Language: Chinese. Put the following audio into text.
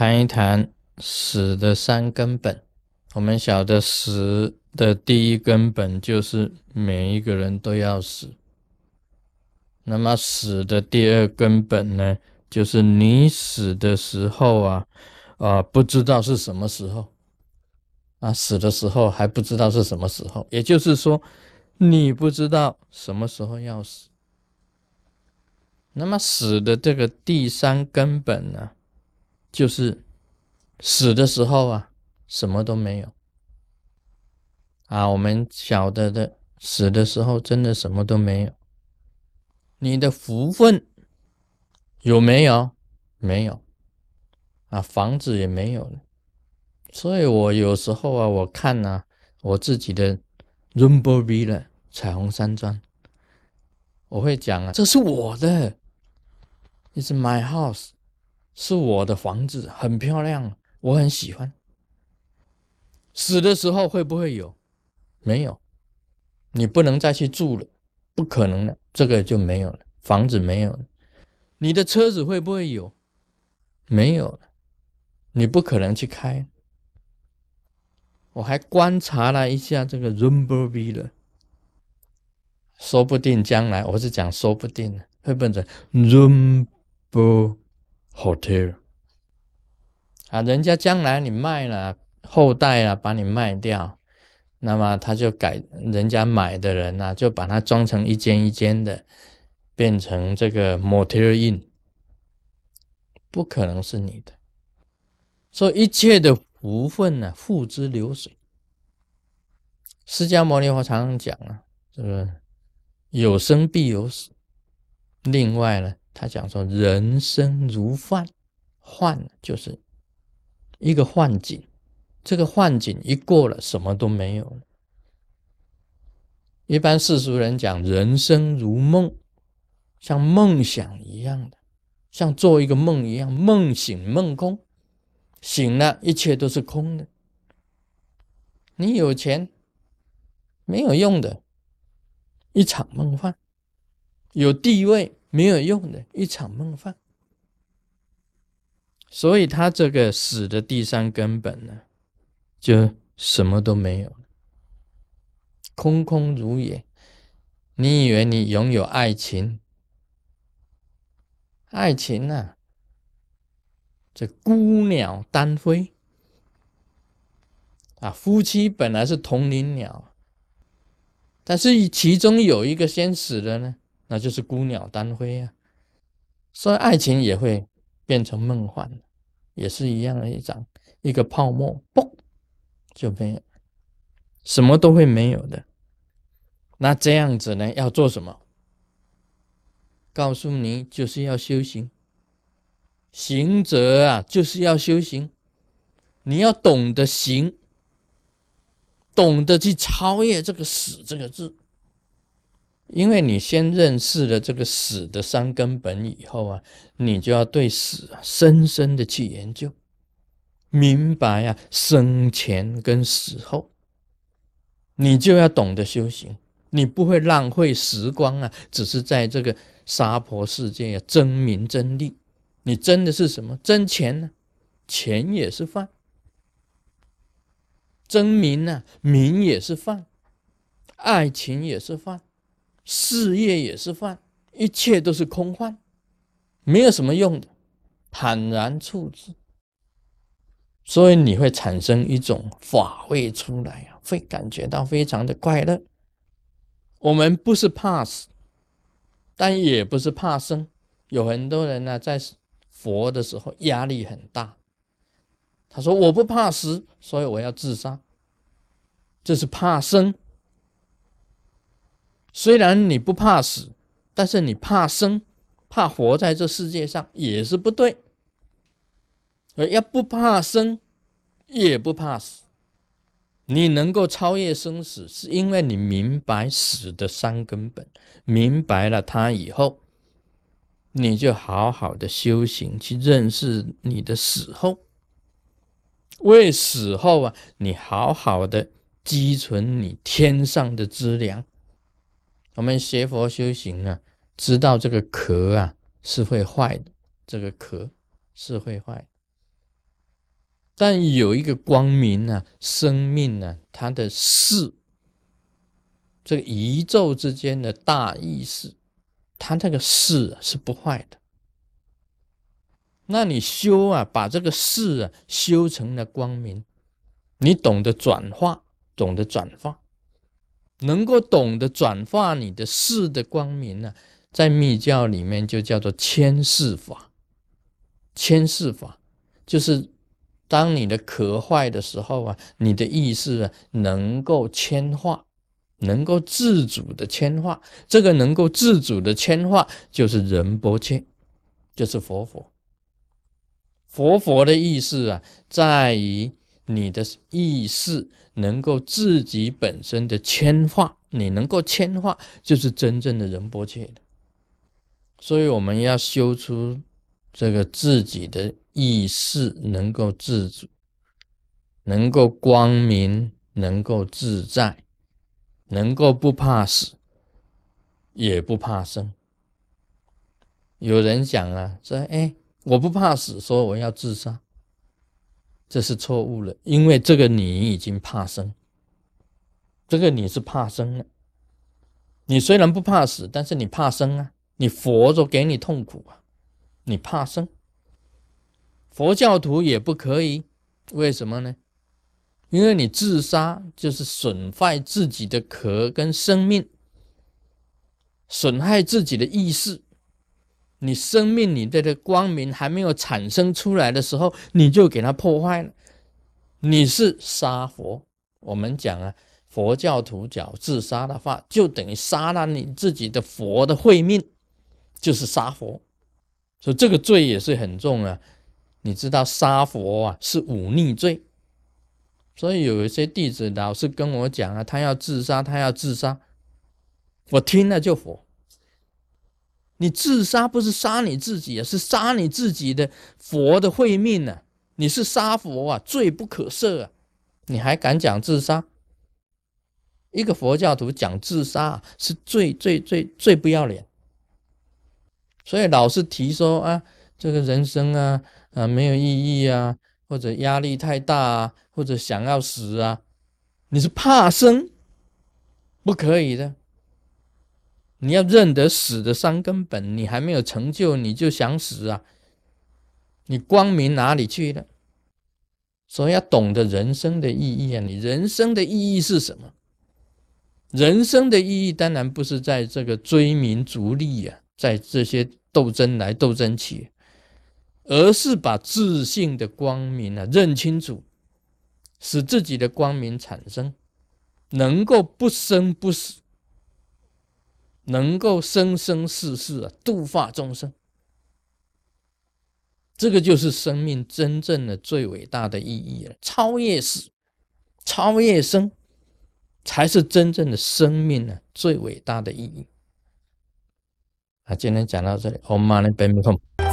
谈一谈死的三根本。我们晓得死的第一根本就是每一个人都要死。那么死的第二根本呢，就是你死的时候啊，啊，不知道是什么时候。啊，死的时候还不知道是什么时候，也就是说，你不知道什么时候要死。那么死的这个第三根本呢，就是死的时候啊，什么都没有。啊，我们晓得的，死的时候真的什么都没有。你的福分有没有？没有。啊，房子也没有了。所以我有时候啊，我看呢，我自己的 Rainbow Villa 彩虹山庄，我会讲啊，这是我的，It's my house，是我的房子，很漂亮，我很喜欢。死的时候会不会有？没有，你不能再去住了，不可能了，这个就没有了，房子没有了。你的车子会不会有？没有了，你不可能去开。我还观察了一下这个 Rainbow Villa，说不定将来我是讲说不定会变成 Rainbow Hotel 啊，人家将来你卖了后代啊，把你卖掉，那么他就改人家买的人呢，就把它装成一间一间的，变成这个 Motel Inn，不可能是你的，所以一切的。无份呢，付之流水。释迦牟尼佛常常讲啊，这个有生必有死。另外呢，他讲说人生如幻，幻就是一个幻境，这个幻境一过了，什么都没有了。一般世俗人讲人生如梦，像梦想一样的，像做一个梦一样，梦醒梦空。醒了，一切都是空的。你有钱没有用的，一场梦幻；有地位没有用的，一场梦幻。所以，他这个死的第三根本呢，就什么都没有了，空空如也。你以为你拥有爱情？爱情呢？这孤鸟单飞啊，夫妻本来是同林鸟，但是其中有一个先死了呢，那就是孤鸟单飞啊。所以爱情也会变成梦幻，也是一样的一张一个泡沫，嘣就没有，什么都会没有的。那这样子呢，要做什么？告诉你，就是要修行。行者啊，就是要修行。你要懂得行，懂得去超越这个死这个字。因为你先认识了这个死的三根本以后啊，你就要对死啊深深的去研究，明白啊生前跟死后，你就要懂得修行，你不会浪费时光啊，只是在这个娑婆世界啊争名争利。你争的是什么？争钱呢？钱也是饭；争名呢？名也是饭；爱情也是饭；事业也是饭。一切都是空幻，没有什么用的。坦然处之，所以你会产生一种法味出来啊，会感觉到非常的快乐。我们不是怕死，但也不是怕生。有很多人呢，在。佛的时候压力很大，他说我不怕死，所以我要自杀，这是怕生。虽然你不怕死，但是你怕生，怕活在这世界上也是不对。而要不怕生，也不怕死，你能够超越生死，是因为你明白死的三根本，明白了它以后。你就好好的修行，去认识你的死后，为死后啊，你好好的积存你天上的资粮。我们学佛修行啊，知道这个壳啊是会坏的，这个壳是会坏。但有一个光明呢，生命呢，它的事，这个宇宙之间的大意识，它这个事是不坏的。那你修啊，把这个事啊修成了光明，你懂得转化，懂得转化，能够懂得转化你的事的光明呢，在密教里面就叫做千世法。千世法就是。当你的壳坏的时候啊，你的意识啊能够迁化，能够自主的迁化。这个能够自主的迁化，就是仁波切，就是佛佛。佛佛的意思啊，在于你的意识能够自己本身的迁化，你能够迁化，就是真正的仁波切的。所以我们要修出这个自己的。意识能够自主，能够光明，能够自在，能够不怕死，也不怕生。有人讲啊，说：“哎，我不怕死，说我要自杀。”这是错误了，因为这个你已经怕生，这个你是怕生了。你虽然不怕死，但是你怕生啊，你佛都给你痛苦啊，你怕生。佛教徒也不可以，为什么呢？因为你自杀就是损坏自己的壳跟生命，损害自己的意识。你生命里的的光明还没有产生出来的时候，你就给它破坏了。你是杀佛。我们讲啊，佛教徒讲自杀的话，就等于杀了你自己的佛的慧命，就是杀佛。所以这个罪也是很重啊。你知道杀佛啊是忤逆罪，所以有一些弟子老是跟我讲啊，他要自杀，他要自杀，我听了就火。你自杀不是杀你自己啊，是杀你自己的佛的慧命啊！你是杀佛啊，罪不可赦啊！你还敢讲自杀？一个佛教徒讲自杀是最最最最不要脸，所以老是提说啊，这个人生啊。啊，没有意义啊，或者压力太大啊，或者想要死啊，你是怕生，不可以的。你要认得死的三根本，你还没有成就，你就想死啊？你光明哪里去了？所以要懂得人生的意义啊！你人生的意义是什么？人生的意义当然不是在这个追名逐利呀，在这些斗争来斗争去。而是把自信的光明啊认清楚，使自己的光明产生，能够不生不死，能够生生世世啊度化众生，这个就是生命真正的最伟大的意义了。超越死，超越生，才是真正的生命呢最伟大的意义。啊，今天讲到这里，我们马上拜拜。